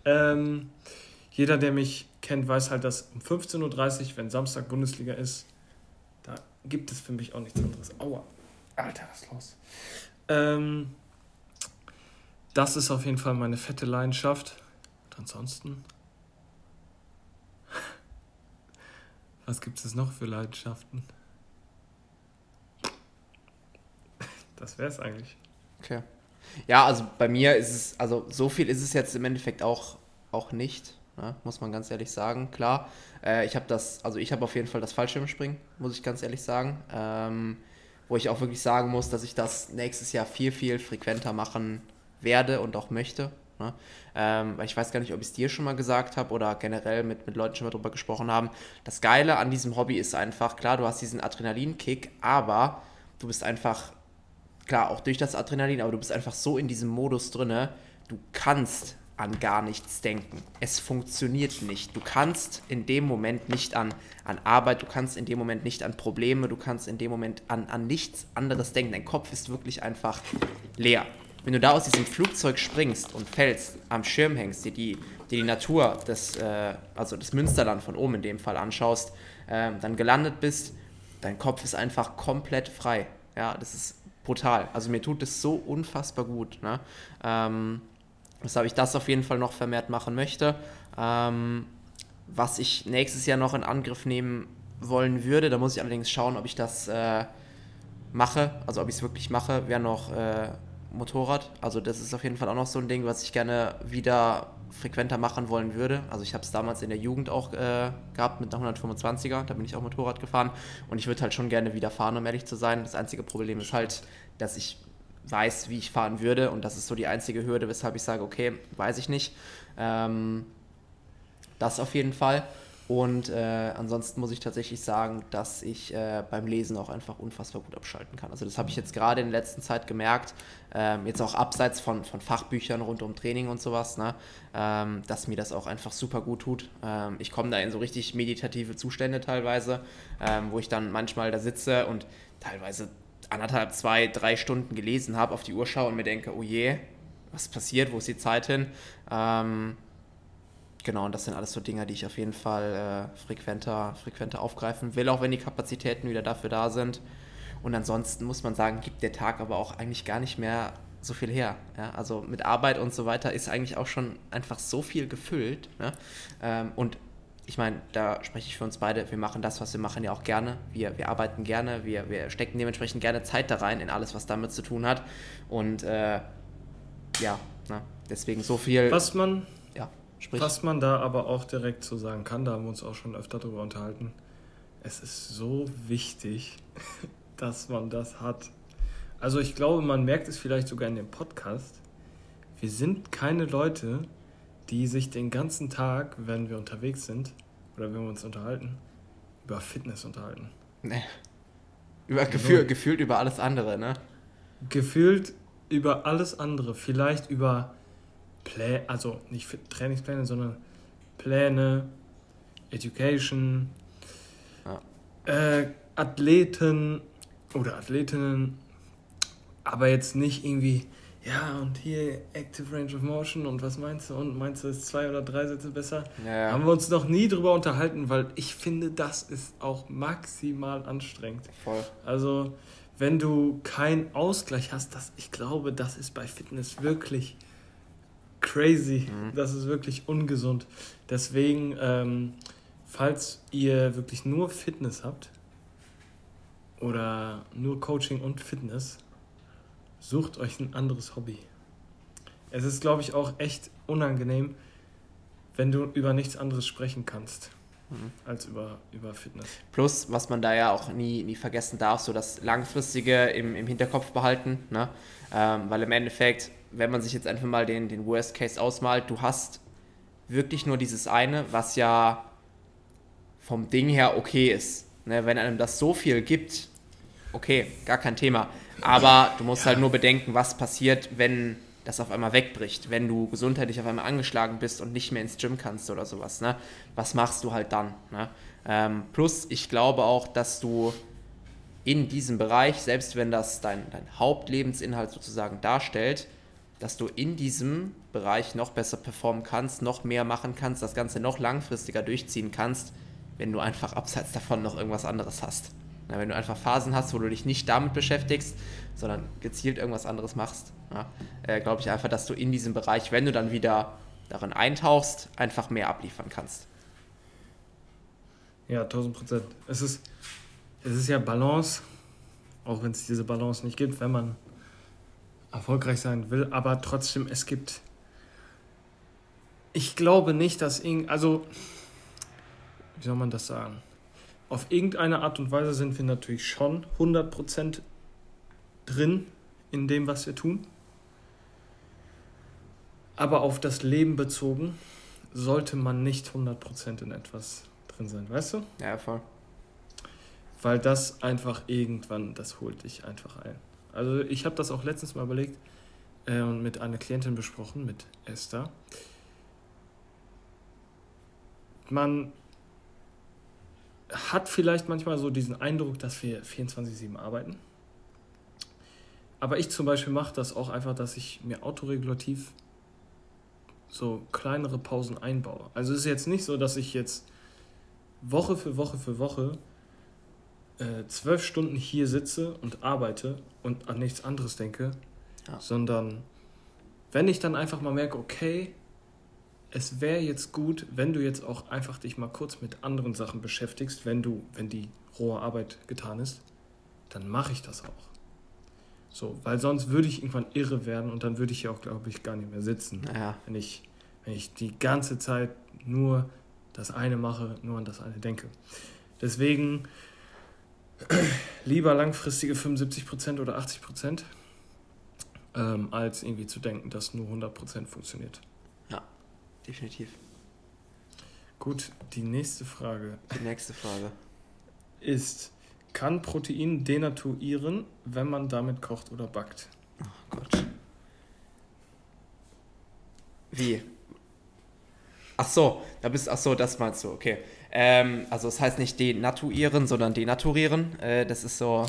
ähm, jeder, der mich kennt, weiß halt, dass um 15.30 Uhr, wenn Samstag Bundesliga ist, da gibt es für mich auch nichts anderes. Aua. Alter, was ist los? Ähm, das ist auf jeden Fall meine fette Leidenschaft. Und ansonsten. [laughs] Was gibt es noch für Leidenschaften? Das wäre es eigentlich. Okay. Ja, also bei mir ist es, also so viel ist es jetzt im Endeffekt auch, auch nicht, ne? muss man ganz ehrlich sagen. Klar, äh, ich habe das, also ich habe auf jeden Fall das Fallschirmspringen, muss ich ganz ehrlich sagen. Ähm, wo ich auch wirklich sagen muss, dass ich das nächstes Jahr viel, viel frequenter machen werde und auch möchte. Ne? Ähm, ich weiß gar nicht, ob ich es dir schon mal gesagt habe oder generell mit, mit Leuten schon mal drüber gesprochen haben. Das Geile an diesem Hobby ist einfach, klar, du hast diesen Adrenalinkick, aber du bist einfach, klar, auch durch das Adrenalin, aber du bist einfach so in diesem Modus drinne, du kannst an gar nichts denken. Es funktioniert nicht. Du kannst in dem Moment nicht an, an Arbeit, du kannst in dem Moment nicht an Probleme, du kannst in dem Moment an, an nichts anderes denken. Dein Kopf ist wirklich einfach leer wenn du da aus diesem Flugzeug springst und fällst, am Schirm hängst, dir die, dir die Natur, des, äh, also das Münsterland von oben in dem Fall anschaust, äh, dann gelandet bist, dein Kopf ist einfach komplett frei. Ja, das ist brutal. Also mir tut es so unfassbar gut. Ne? Ähm, weshalb ich das auf jeden Fall noch vermehrt machen möchte. Ähm, was ich nächstes Jahr noch in Angriff nehmen wollen würde, da muss ich allerdings schauen, ob ich das äh, mache, also ob ich es wirklich mache, wäre noch äh, Motorrad. Also das ist auf jeden Fall auch noch so ein Ding, was ich gerne wieder frequenter machen wollen würde. Also ich habe es damals in der Jugend auch äh, gehabt mit einer 125er, da bin ich auch Motorrad gefahren und ich würde halt schon gerne wieder fahren, um ehrlich zu sein. Das einzige Problem ist halt, dass ich weiß, wie ich fahren würde und das ist so die einzige Hürde, weshalb ich sage, okay, weiß ich nicht. Ähm, das auf jeden Fall. Und äh, ansonsten muss ich tatsächlich sagen, dass ich äh, beim Lesen auch einfach unfassbar gut abschalten kann. Also das habe ich jetzt gerade in der letzten Zeit gemerkt, ähm, jetzt auch abseits von, von Fachbüchern rund um Training und sowas, ne, ähm, dass mir das auch einfach super gut tut. Ähm, ich komme da in so richtig meditative Zustände teilweise, ähm, wo ich dann manchmal da sitze und teilweise anderthalb, zwei, drei Stunden gelesen habe, auf die Uhr schaue und mir denke, oh je, was passiert, wo ist die Zeit hin? Genau, und das sind alles so Dinge, die ich auf jeden Fall äh, frequenter, frequenter aufgreifen will, auch wenn die Kapazitäten wieder dafür da sind. Und ansonsten muss man sagen, gibt der Tag aber auch eigentlich gar nicht mehr so viel her. Ja? Also mit Arbeit und so weiter ist eigentlich auch schon einfach so viel gefüllt. Ne? Ähm, und ich meine, da spreche ich für uns beide, wir machen das, was wir machen, ja auch gerne. Wir, wir arbeiten gerne, wir, wir stecken dementsprechend gerne Zeit da rein in alles, was damit zu tun hat. Und äh, ja, ne? deswegen so viel. Was man Sprich, Was man da aber auch direkt so sagen kann, da haben wir uns auch schon öfter darüber unterhalten, es ist so wichtig, [laughs] dass man das hat. Also ich glaube, man merkt es vielleicht sogar in dem Podcast. Wir sind keine Leute, die sich den ganzen Tag, wenn wir unterwegs sind oder wenn wir uns unterhalten, über Fitness unterhalten. Nee. Über, gefühl, gefühlt über alles andere, ne? Gefühlt über alles andere. Vielleicht über Plä also nicht Trainingspläne, sondern Pläne, Education, ja. äh, Athleten oder Athletinnen, aber jetzt nicht irgendwie, ja, und hier Active Range of Motion und was meinst du? Und meinst du, ist zwei oder drei Sätze besser? Ja. Haben wir uns noch nie drüber unterhalten, weil ich finde, das ist auch maximal anstrengend. Voll. Also, wenn du keinen Ausgleich hast, das, ich glaube, das ist bei Fitness wirklich crazy. Mhm. Das ist wirklich ungesund. Deswegen, ähm, falls ihr wirklich nur Fitness habt oder nur Coaching und Fitness, sucht euch ein anderes Hobby. Es ist, glaube ich, auch echt unangenehm, wenn du über nichts anderes sprechen kannst mhm. als über, über Fitness. Plus, was man da ja auch nie, nie vergessen darf, so das Langfristige im, im Hinterkopf behalten, ne? Ähm, weil im Endeffekt wenn man sich jetzt einfach mal den, den Worst Case ausmalt, du hast wirklich nur dieses eine, was ja vom Ding her okay ist. Ne, wenn einem das so viel gibt, okay, gar kein Thema. Aber du musst halt nur bedenken, was passiert, wenn das auf einmal wegbricht, wenn du gesundheitlich auf einmal angeschlagen bist und nicht mehr ins Gym kannst oder sowas. Ne? Was machst du halt dann? Ne? Ähm, plus, ich glaube auch, dass du in diesem Bereich, selbst wenn das dein, dein Hauptlebensinhalt sozusagen darstellt, dass du in diesem Bereich noch besser performen kannst, noch mehr machen kannst, das Ganze noch langfristiger durchziehen kannst, wenn du einfach abseits davon noch irgendwas anderes hast. Ja, wenn du einfach Phasen hast, wo du dich nicht damit beschäftigst, sondern gezielt irgendwas anderes machst, äh, glaube ich einfach, dass du in diesem Bereich, wenn du dann wieder darin eintauchst, einfach mehr abliefern kannst. Ja, 1000 Prozent. Es ist, es ist ja Balance, auch wenn es diese Balance nicht gibt, wenn man erfolgreich sein will, aber trotzdem, es gibt. Ich glaube nicht, dass irgend. Also, wie soll man das sagen? Auf irgendeine Art und Weise sind wir natürlich schon 100% drin in dem, was wir tun. Aber auf das Leben bezogen sollte man nicht 100% in etwas drin sein, weißt du? Ja, voll. Weil das einfach irgendwann, das holt dich einfach ein. Also ich habe das auch letztens mal überlegt äh, und mit einer Klientin besprochen, mit Esther. Man hat vielleicht manchmal so diesen Eindruck, dass wir 24-7 arbeiten. Aber ich zum Beispiel mache das auch einfach, dass ich mir autoregulativ so kleinere Pausen einbaue. Also es ist jetzt nicht so, dass ich jetzt Woche für Woche für Woche äh, zwölf Stunden hier sitze und arbeite und an nichts anderes denke, ja. sondern wenn ich dann einfach mal merke, okay, es wäre jetzt gut, wenn du jetzt auch einfach dich mal kurz mit anderen Sachen beschäftigst, wenn du, wenn die rohe Arbeit getan ist, dann mache ich das auch. So, weil sonst würde ich irgendwann irre werden und dann würde ich ja auch, glaube ich, gar nicht mehr sitzen. Ja. Wenn ich, wenn ich die ganze Zeit nur das eine mache, nur an das eine denke. Deswegen [clears throat] lieber langfristige 75% oder 80%, ähm, als irgendwie zu denken, dass nur 100% funktioniert. Ja, definitiv. Gut, die nächste Frage. Die nächste Frage. Ist, kann Protein denaturieren, wenn man damit kocht oder backt? Oh Gott. Wie? Ach so, da bist ach so, das meinst du, okay. Ähm, also es das heißt nicht denaturieren, sondern denaturieren. Äh, das ist so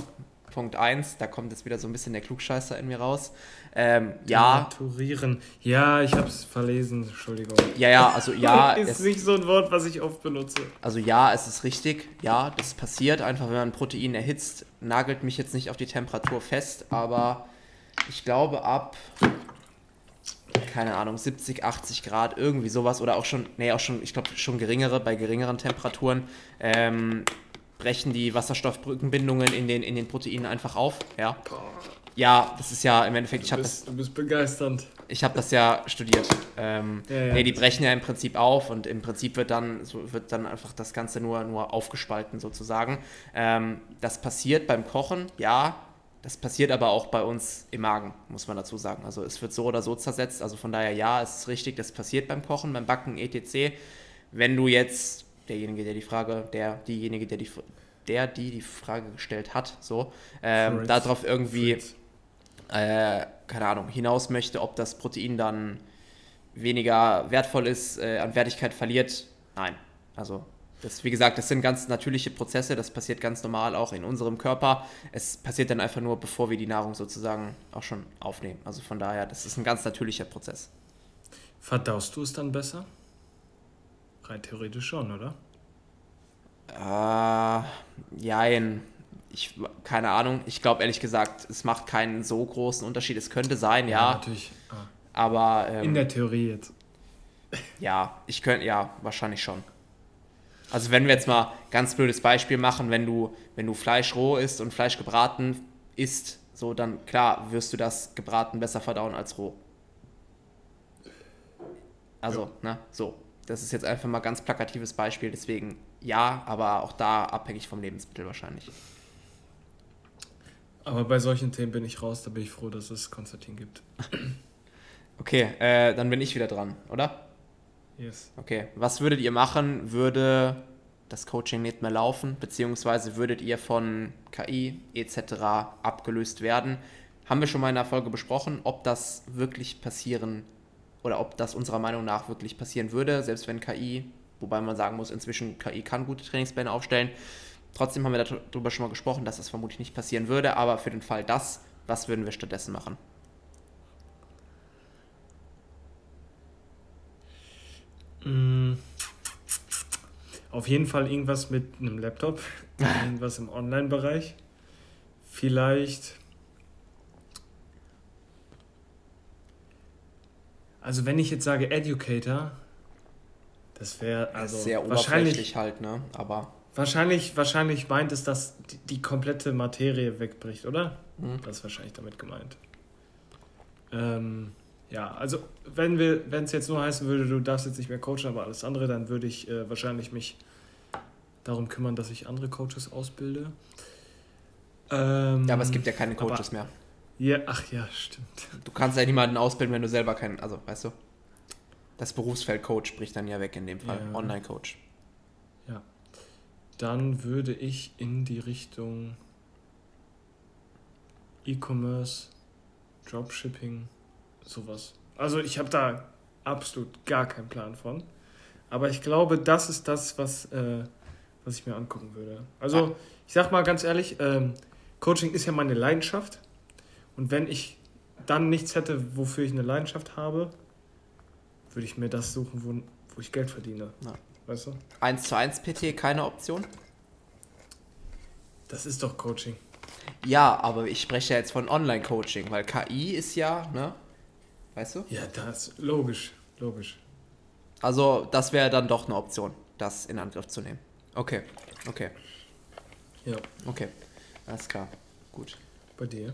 Punkt 1, da kommt jetzt wieder so ein bisschen der Klugscheißer in mir raus. Ähm, ja. Denaturieren. Ja, ich habe es verlesen, Entschuldigung. Ja, ja, also ja. [laughs] ist es, nicht so ein Wort, was ich oft benutze. Also ja, es ist richtig. Ja, das passiert einfach, wenn man ein Protein erhitzt. Nagelt mich jetzt nicht auf die Temperatur fest, aber ich glaube ab keine Ahnung, 70, 80 Grad, irgendwie sowas oder auch schon, nee, auch schon, ich glaube schon geringere, bei geringeren Temperaturen ähm, brechen die Wasserstoffbrückenbindungen in den, in den Proteinen einfach auf, ja. Ja, das ist ja im Endeffekt, ich habe das... Du bist begeisternd. Ich habe das ja studiert. Ähm, ja, ja. Nee, die brechen ja im Prinzip auf und im Prinzip wird dann, so wird dann einfach das Ganze nur, nur aufgespalten sozusagen. Ähm, das passiert beim Kochen, ja, das passiert aber auch bei uns im Magen, muss man dazu sagen. Also es wird so oder so zersetzt. Also von daher ja, es ist richtig, das passiert beim Kochen, beim Backen, etc. Wenn du jetzt, derjenige, der die Frage, der, diejenige, der die, der, die die Frage gestellt hat, so, ähm, darauf irgendwie, äh, keine Ahnung, hinaus möchte, ob das Protein dann weniger wertvoll ist, äh, an Wertigkeit verliert, nein. Also das, wie gesagt, das sind ganz natürliche Prozesse, das passiert ganz normal auch in unserem Körper. Es passiert dann einfach nur, bevor wir die Nahrung sozusagen auch schon aufnehmen. Also von daher, das ist ein ganz natürlicher Prozess. Verdaust du es dann besser? Rein theoretisch schon, oder? Äh, jein. Ich, keine Ahnung. Ich glaube ehrlich gesagt, es macht keinen so großen Unterschied. Es könnte sein, ja. ja natürlich. Ah. Aber. Ähm, In der Theorie jetzt. Ja, ich könnte, ja, wahrscheinlich schon. Also wenn wir jetzt mal ganz blödes Beispiel machen, wenn du, wenn du Fleisch roh isst und Fleisch gebraten isst, so dann klar wirst du das gebraten besser verdauen als roh. Also, ja. ne, so. Das ist jetzt einfach mal ganz plakatives Beispiel, deswegen ja, aber auch da abhängig vom Lebensmittel wahrscheinlich. Aber bei solchen Themen bin ich raus, da bin ich froh, dass es Konstantin gibt. Okay, äh, dann bin ich wieder dran, oder? Yes. Okay. Was würdet ihr machen, würde das Coaching nicht mehr laufen, beziehungsweise würdet ihr von KI etc. abgelöst werden? Haben wir schon mal in der Folge besprochen, ob das wirklich passieren oder ob das unserer Meinung nach wirklich passieren würde, selbst wenn KI, wobei man sagen muss, inzwischen KI kann gute Trainingspläne aufstellen. Trotzdem haben wir darüber schon mal gesprochen, dass das vermutlich nicht passieren würde, aber für den Fall das, was würden wir stattdessen machen? Mm. Auf jeden Fall irgendwas mit einem Laptop, [laughs] irgendwas im Online-Bereich. Vielleicht. Also wenn ich jetzt sage Educator, das wäre also sehr wahrscheinlich halt, ne? Aber wahrscheinlich, wahrscheinlich meint es, dass die, die komplette Materie wegbricht, oder? Mhm. Das ist wahrscheinlich damit gemeint. Ähm, ja, also wenn wir, wenn es jetzt nur heißen würde, du darfst jetzt nicht mehr coachen, aber alles andere, dann würde ich äh, wahrscheinlich mich darum kümmern, dass ich andere Coaches ausbilde. Ähm, ja, aber es gibt ja keine Coaches aber, mehr. Ja, ach ja, stimmt. Du kannst ja niemanden ausbilden, wenn du selber keinen, also weißt du, das Berufsfeld Coach bricht dann ja weg in dem Fall, ja. Online-Coach. Ja. Dann würde ich in die Richtung E-Commerce, Dropshipping, sowas. Also ich habe da absolut gar keinen Plan von. Aber ich glaube, das ist das, was, äh, was ich mir angucken würde. Also ah. ich sag mal ganz ehrlich, ähm, Coaching ist ja meine Leidenschaft. Und wenn ich dann nichts hätte, wofür ich eine Leidenschaft habe, würde ich mir das suchen, wo, wo ich Geld verdiene. Ja. Weißt du? 1 zu 1 PT, keine Option? Das ist doch Coaching. Ja, aber ich spreche ja jetzt von Online-Coaching, weil KI ist ja, ne? Weißt du? Ja, das logisch, logisch. Also, das wäre dann doch eine Option, das in Angriff zu nehmen. Okay, okay. Ja. Okay, alles klar. Gut. Bei dir?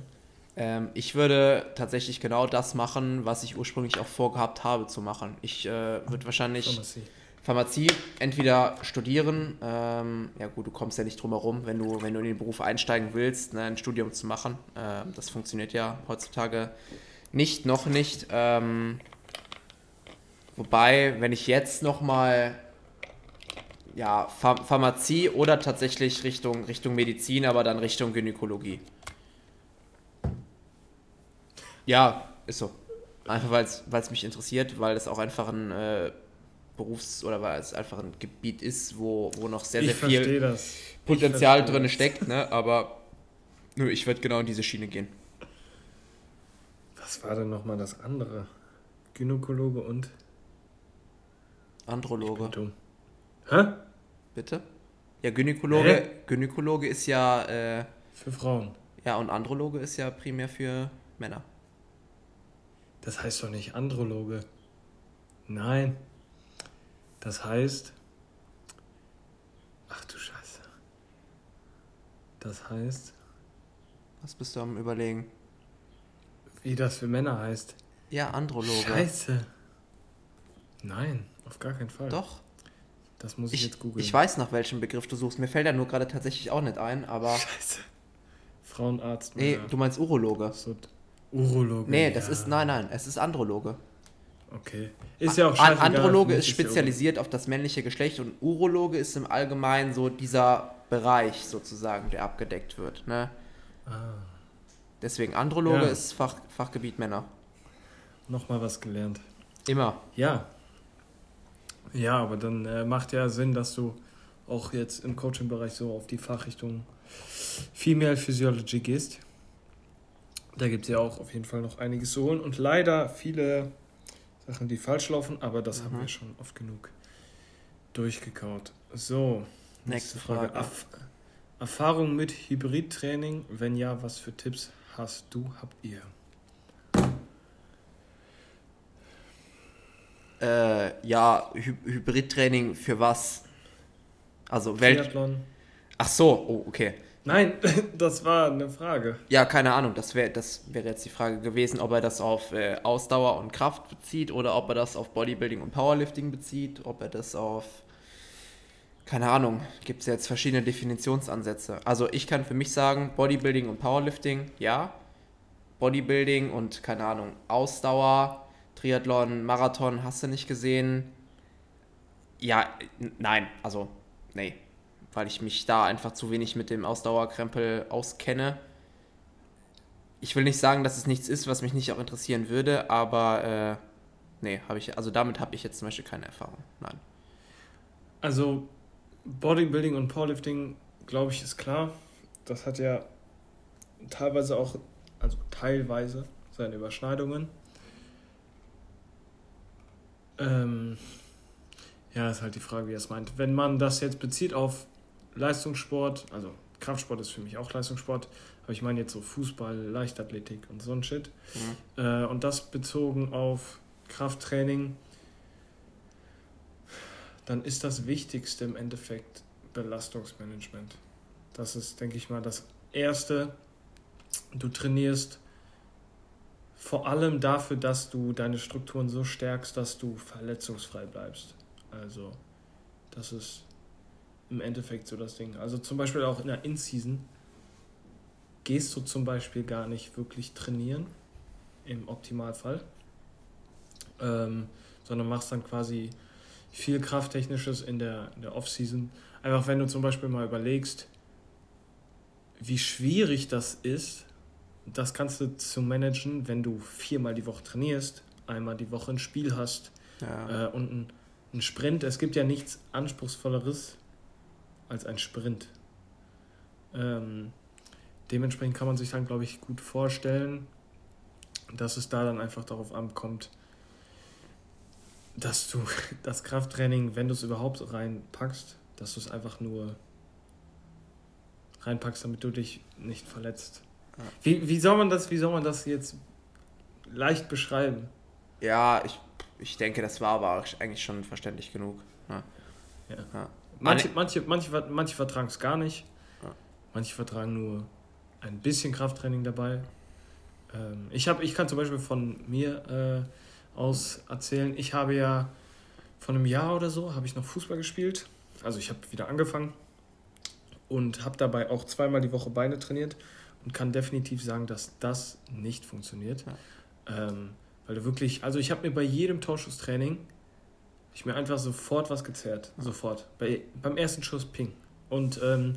Ähm, ich würde tatsächlich genau das machen, was ich ursprünglich auch vorgehabt habe zu machen. Ich äh, würde wahrscheinlich Pharmazie. Pharmazie entweder studieren, ähm, ja gut, du kommst ja nicht drum herum, wenn du, wenn du in den Beruf einsteigen willst, ne, ein Studium zu machen. Ähm, das funktioniert ja heutzutage nicht, noch nicht. Ähm, wobei, wenn ich jetzt nochmal ja, Ph Pharmazie oder tatsächlich Richtung, Richtung Medizin, aber dann Richtung Gynäkologie. Ja, ist so. Einfach weil es mich interessiert, weil es auch einfach ein äh, Berufs- oder weil es einfach ein Gebiet ist, wo, wo noch sehr, sehr Ich viel. Potenzial drin steckt, ne? Aber nö, ich würde genau in diese Schiene gehen. Was war denn nochmal das andere? Gynäkologe und Androloge. dumm. Hä? Bitte? Ja, Gynäkologe, Hä? Gynäkologe ist ja, äh, Für Frauen. ja, und Androloge ist ja primär für Männer. Das heißt doch nicht Androloge. Nein. Das heißt. Ach du Scheiße. Das heißt, Was bist du am überlegen? Wie das für Männer heißt. Ja, Androloge. Scheiße. Nein, auf gar keinen Fall. Doch. Das muss ich, Ich, jetzt googeln. ich weiß, nach welchem Begriff du suchst. Mir fällt er nur gerade tatsächlich auch nicht ein, aber. Scheiße. Frauenarzt. Nee, du meinst Urologe. So, Urologe. Nee, das ja. ist. Nein, nein, es ist Androloge. Okay. Ist ja auch scheißegal. Androloge ist spezialisiert auf das männliche Geschlecht und Urologe ist im Allgemeinen so dieser Bereich sozusagen, der abgedeckt wird. Ne? Ah, Deswegen Androloge Ja. ist Fach, Fachgebiet Männer. Nochmal was gelernt. Immer. Ja. Ja, aber dann äh, macht ja Sinn, dass du auch jetzt im Coaching-Bereich so auf die Fachrichtung Female Physiology gehst. Da gibt es ja auch auf jeden Fall noch einiges zu holen und leider viele Sachen, die falsch laufen, aber das haben Mhm. wir schon oft genug durchgekaut. So, Nächste Frage. Erf Erfahrung mit Hybridtraining? Wenn ja, was für Tipps hast du, habt ihr? Äh, ja, Hy Hybridtraining für was? Also Welt. Triathlon? Ach so, oh, okay. Nein, [laughs] das war eine Frage. Ja, keine Ahnung. Das wäre das wäre jetzt die Frage gewesen, ob er das auf äh, Ausdauer und Kraft bezieht oder ob er das auf Bodybuilding und Powerlifting bezieht, ob er das auf keine Ahnung, gibt es jetzt verschiedene Definitionsansätze. Also ich kann für mich sagen, Bodybuilding und Powerlifting, ja. Bodybuilding und keine Ahnung, Ausdauer, Triathlon, Marathon, hast du nicht gesehen? Ja, nein, also nee, weil ich mich da einfach zu wenig mit dem Ausdauerkrempel auskenne. Ich will nicht sagen, dass es nichts ist, was mich nicht auch interessieren würde, aber äh, nee, habe ich, also damit habe ich jetzt zum Beispiel keine Erfahrung. Nein. Also Bodybuilding und Powerlifting, glaube ich, ist klar. Das hat ja teilweise auch, also teilweise seine Überschneidungen. Ähm, ja, ist halt die Frage, wie er es meint. Wenn man das jetzt bezieht auf Leistungssport, also Kraftsport ist für mich auch Leistungssport, aber ich meine jetzt so Fußball, Leichtathletik und so ein Shit. Mhm. Äh, und das bezogen auf Krafttraining, dann ist das Wichtigste im Endeffekt Belastungsmanagement. Das ist, denke ich mal, das Erste. Du trainierst vor allem dafür, dass du deine Strukturen so stärkst, dass du verletzungsfrei bleibst. Also, das ist im Endeffekt so das Ding. Also zum Beispiel auch in der In-Season gehst du zum Beispiel gar nicht wirklich trainieren, im Optimalfall, ähm, sondern machst dann quasi viel Krafttechnisches in der, in der Off-Season. Einfach wenn du zum Beispiel mal überlegst, wie schwierig das ist, das kannst du zu managen, wenn du viermal die Woche trainierst, einmal die Woche ein Spiel hast Ja. äh, und ein, ein Sprint. Es gibt ja nichts Anspruchsvolleres als ein Sprint. Ähm, dementsprechend kann man sich dann, glaube ich, gut vorstellen, dass es da dann einfach darauf ankommt, dass du [laughs] das Krafttraining, wenn du es überhaupt reinpackst, dass du es einfach nur reinpackst, damit du dich nicht verletzt. Ja. Wie, wie, soll man das, wie soll man das jetzt leicht beschreiben? Ja, ich, ich denke, das war aber eigentlich schon verständlich genug. Ja. Ja. ja. Manche, manche, manche, manche vertragen es gar nicht. Manche vertragen nur ein bisschen Krafttraining dabei. Ähm, ich, hab, ich kann zum Beispiel von mir äh, aus erzählen, ich habe ja von einem Jahr oder so, habe ich noch Fußball gespielt. Also ich habe wieder angefangen und habe dabei auch zweimal die Woche Beine trainiert und kann definitiv sagen, dass das nicht funktioniert. Ja. Ähm, weil du wirklich, also ich habe mir bei jedem Torschusstraining ich mir einfach sofort was gezerrt. Sofort. Bei, beim ersten Schuss ping. Und ähm,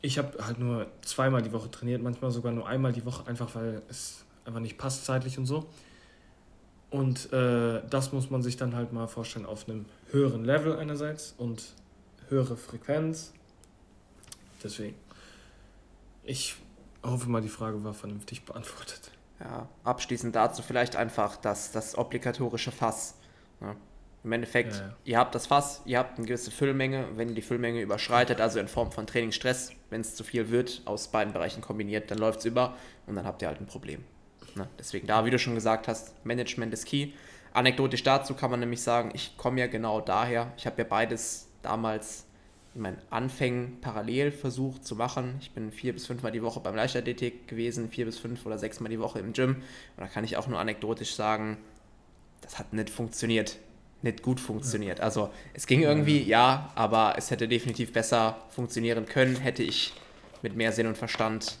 ich habe halt nur zweimal die Woche trainiert, manchmal sogar nur einmal die Woche, einfach weil es einfach nicht passt zeitlich und so. Und äh, das muss man sich dann halt mal vorstellen auf einem höheren Level einerseits und höhere Frequenz. Deswegen, ich hoffe mal, die Frage war vernünftig beantwortet. Ja, abschließend dazu vielleicht einfach das, das obligatorische Fass. Ja. Im Endeffekt, ja, ja. ihr habt das Fass, ihr habt eine gewisse Füllmenge. Wenn ihr die Füllmenge überschreitet, also in Form von Trainingsstress, wenn es zu viel wird, aus beiden Bereichen kombiniert, dann läuft es über und dann habt ihr halt ein Problem. Ne? Deswegen da, wie du schon gesagt hast, Management ist key. Anekdotisch dazu kann man nämlich sagen, ich komme ja genau daher. Ich habe ja beides damals in meinen Anfängen parallel versucht zu machen. Ich bin vier bis fünfmal die Woche beim Leichtathletik gewesen, vier bis fünf oder sechsmal die Woche im Gym. Und da kann ich auch nur anekdotisch sagen, das hat nicht funktioniert nicht gut funktioniert. Also es ging irgendwie, ja, aber es hätte definitiv besser funktionieren können, hätte ich mit mehr Sinn und Verstand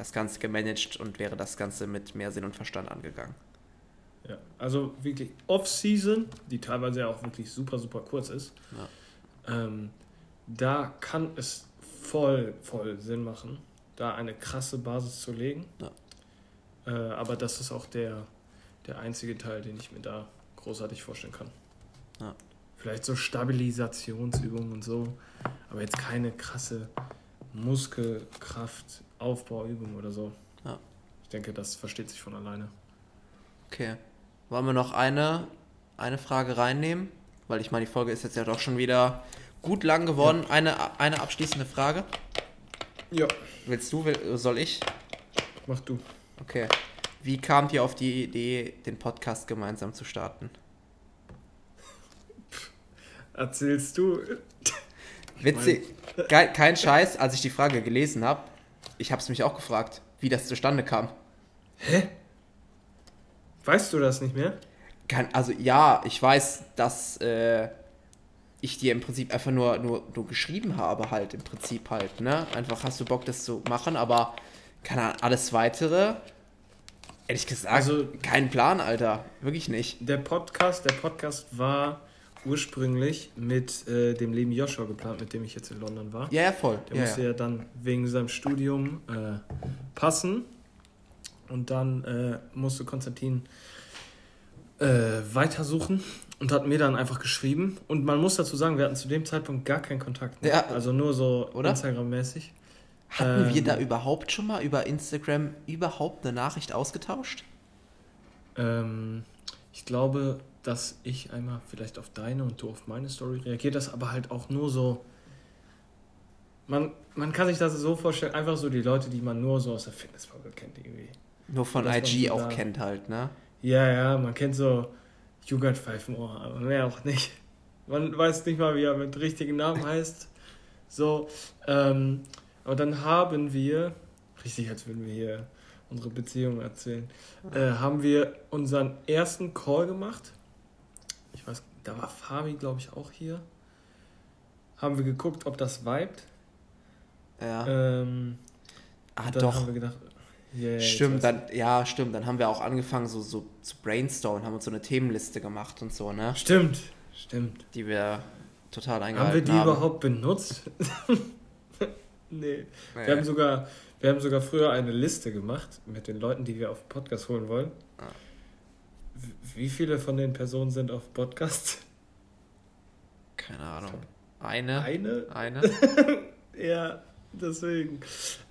das Ganze gemanagt und wäre das Ganze mit mehr Sinn und Verstand angegangen. Ja, also wirklich Off-Season, die teilweise ja auch wirklich super, super kurz ist, ja. ähm, da kann es voll, voll Sinn machen, da eine krasse Basis zu legen. Ja. Äh, aber das ist auch der, der einzige Teil, den ich mir da großartig vorstellen kann. Ja. Vielleicht so Stabilisationsübungen und so, aber jetzt keine krasse Muskelkraftaufbauübung oder so. Ja. Ich denke, das versteht sich von alleine. Okay. Wollen wir noch eine, eine Frage reinnehmen? Weil ich meine, die Folge ist jetzt ja doch schon wieder gut lang geworden. Ja. Eine, eine abschließende Frage. Ja. Willst du, will, soll ich? Mach du. Okay. Wie kamt ihr auf die Idee, den Podcast gemeinsam zu starten? erzählst du. Witzig. Kein, kein Scheiß, als ich die Frage gelesen habe, ich habe es mich auch gefragt, wie das zustande kam. Hä? Weißt du das nicht mehr? Kann, also ja, ich weiß, dass äh, ich dir im Prinzip einfach nur, nur, nur geschrieben habe, halt im Prinzip halt, ne? Einfach hast du Bock, das zu machen, aber keine Ahnung, alles weitere, ehrlich gesagt, also, kein Plan, Alter. Wirklich nicht. Der Podcast, der Podcast war ursprünglich mit äh, dem Leben Joshua geplant, mit dem ich jetzt in London war. Ja, ja voll. Der ja, musste ja. ja dann wegen seinem Studium äh, passen. Und dann äh, musste Konstantin äh, weitersuchen und hat mir dann einfach geschrieben. Und man muss dazu sagen, wir hatten zu dem Zeitpunkt gar keinen Kontakt. Ja. Also nur so Instagram-mäßig. Hatten ähm, wir da überhaupt schon mal über Instagram überhaupt eine Nachricht ausgetauscht? Ähm, ich glaube, dass ich einmal vielleicht auf deine und du auf meine Story reagiert, das aber halt auch nur so. Man, man kann sich das so vorstellen, einfach so die Leute, die man nur so aus der Fitnessfolge kennt, irgendwie. Nur von IG so auch da, kennt halt, ne? Ja, ja, man kennt so Jugend Pfeifenohr, aber mehr auch nicht. Man weiß nicht mal, wie er mit richtigen Namen heißt. So, ähm, aber dann haben wir, richtig, als würden wir hier unsere Beziehung erzählen, äh, haben wir unseren ersten Call gemacht da war Fabi, glaube ich, auch hier. Haben wir geguckt, ob das vibet. Ja. Ähm, ah, dann doch. haben wir gedacht, yeah, stimmt, dann, ja, stimmt. Dann haben wir auch angefangen, so, so zu brainstormen, haben uns so eine Themenliste gemacht und so, ne? Stimmt, stimmt. Die wir total eingehalten haben. Haben wir die haben. überhaupt benutzt? nee. [laughs] nee. Wir haben sogar, wir haben sogar früher eine Liste gemacht mit den Leuten, die wir auf den Podcast holen wollen. Ah. Wie viele von den Personen sind auf Podcast? Keine Ahnung. Eine? Eine? Eine? [laughs] ja, deswegen.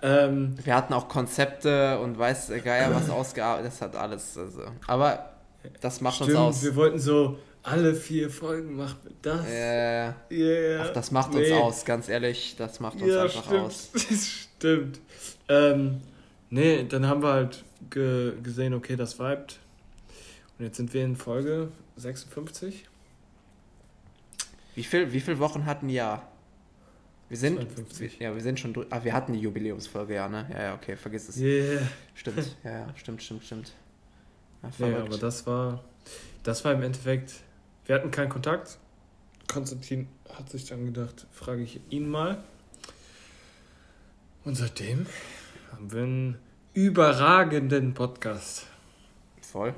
Ähm, wir hatten auch Konzepte und weiß Geier was ausgearbeitet. Das hat alles. Also. Aber das macht stimmt, uns aus. Wir wollten so alle vier Folgen macht das. Äh, yeah. Ach, das macht nee. uns aus, ganz ehrlich. Das macht uns ja, einfach stimmt. aus. [laughs] stimmt. Ähm, nee, dann haben wir halt ge gesehen, okay, das vibet. Und jetzt sind wir in Folge 56. Wie viel, wie viele Wochen hatten ja? Wir sind, 52. ja, wir sind schon, ah, wir hatten die Jubiläumsfolge, ja, ne? Ja, ja, okay, vergiss es. Yeah. Stimmt, [laughs] ja, ja, stimmt, stimmt, stimmt. Ja, ja, aber das war, das war im Endeffekt, wir hatten keinen Kontakt. Konstantin hat sich dann gedacht, frage ich ihn mal. Und seitdem haben wir einen überragenden Podcast. Voll.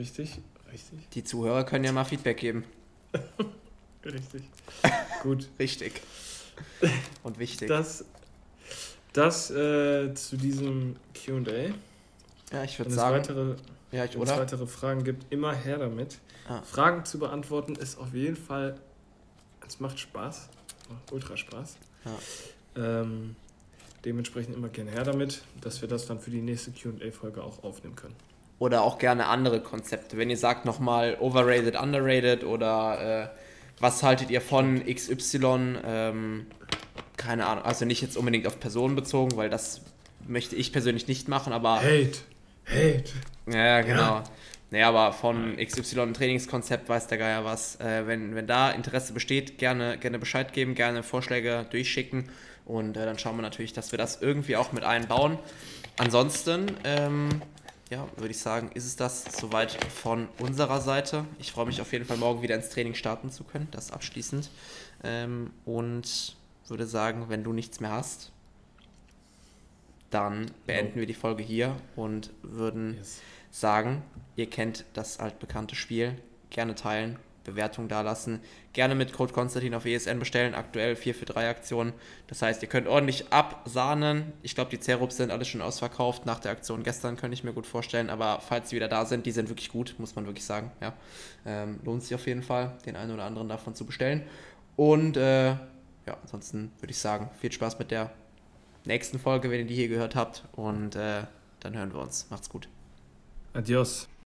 Richtig, richtig. Die Zuhörer können ja mal Feedback geben. [laughs] richtig. Gut. [laughs] richtig. Und wichtig. Das, das äh, zu diesem QA. Ja, ich würde sagen. Weitere, ja, ich, wenn es weitere Fragen gibt, immer her damit. Ah. Fragen zu beantworten ist auf jeden Fall. Es macht Spaß. Macht ultra Spaß. Ja. Ähm, dementsprechend immer gerne her damit, dass wir das dann für die nächste QA-Folge auch aufnehmen können. Oder auch gerne andere Konzepte. Wenn ihr sagt nochmal overrated, underrated oder äh, was haltet ihr von XY? Ähm, keine Ahnung, also nicht jetzt unbedingt auf Personen bezogen, weil das möchte ich persönlich nicht machen, aber. Hate! Hate! Ja, genau. Ja. Naja, aber von XY Trainingskonzept weiß der Geier was. Äh, wenn, wenn da Interesse besteht, gerne, gerne Bescheid geben, gerne Vorschläge durchschicken und äh, dann schauen wir natürlich, dass wir das irgendwie auch mit einbauen. Ansonsten ähm, ja, würde ich sagen, ist es das soweit von unserer Seite. Ich freue mich auf jeden Fall morgen wieder ins Training starten zu können, das abschließend. Ähm, und würde sagen, wenn du nichts mehr hast, dann beenden no. wir die Folge hier und würden yes. sagen, ihr kennt das altbekannte Spiel. Gerne teilen, Bewertung dalassen. Gerne mit Code Konstantin auf ESN bestellen. Aktuell 4 für 3 Aktionen. Das heißt, ihr könnt ordentlich absahnen. Ich glaube, die Zerups sind alle schon ausverkauft nach der Aktion gestern, könnte ich mir gut vorstellen. Aber falls sie wieder da sind, die sind wirklich gut, muss man wirklich sagen. Ja. Ähm, lohnt sich auf jeden Fall, den einen oder anderen davon zu bestellen. Und äh, ja, ansonsten würde ich sagen, viel Spaß mit der nächsten Folge, wenn ihr die hier gehört habt. Und äh, dann hören wir uns. Macht's gut. Adios.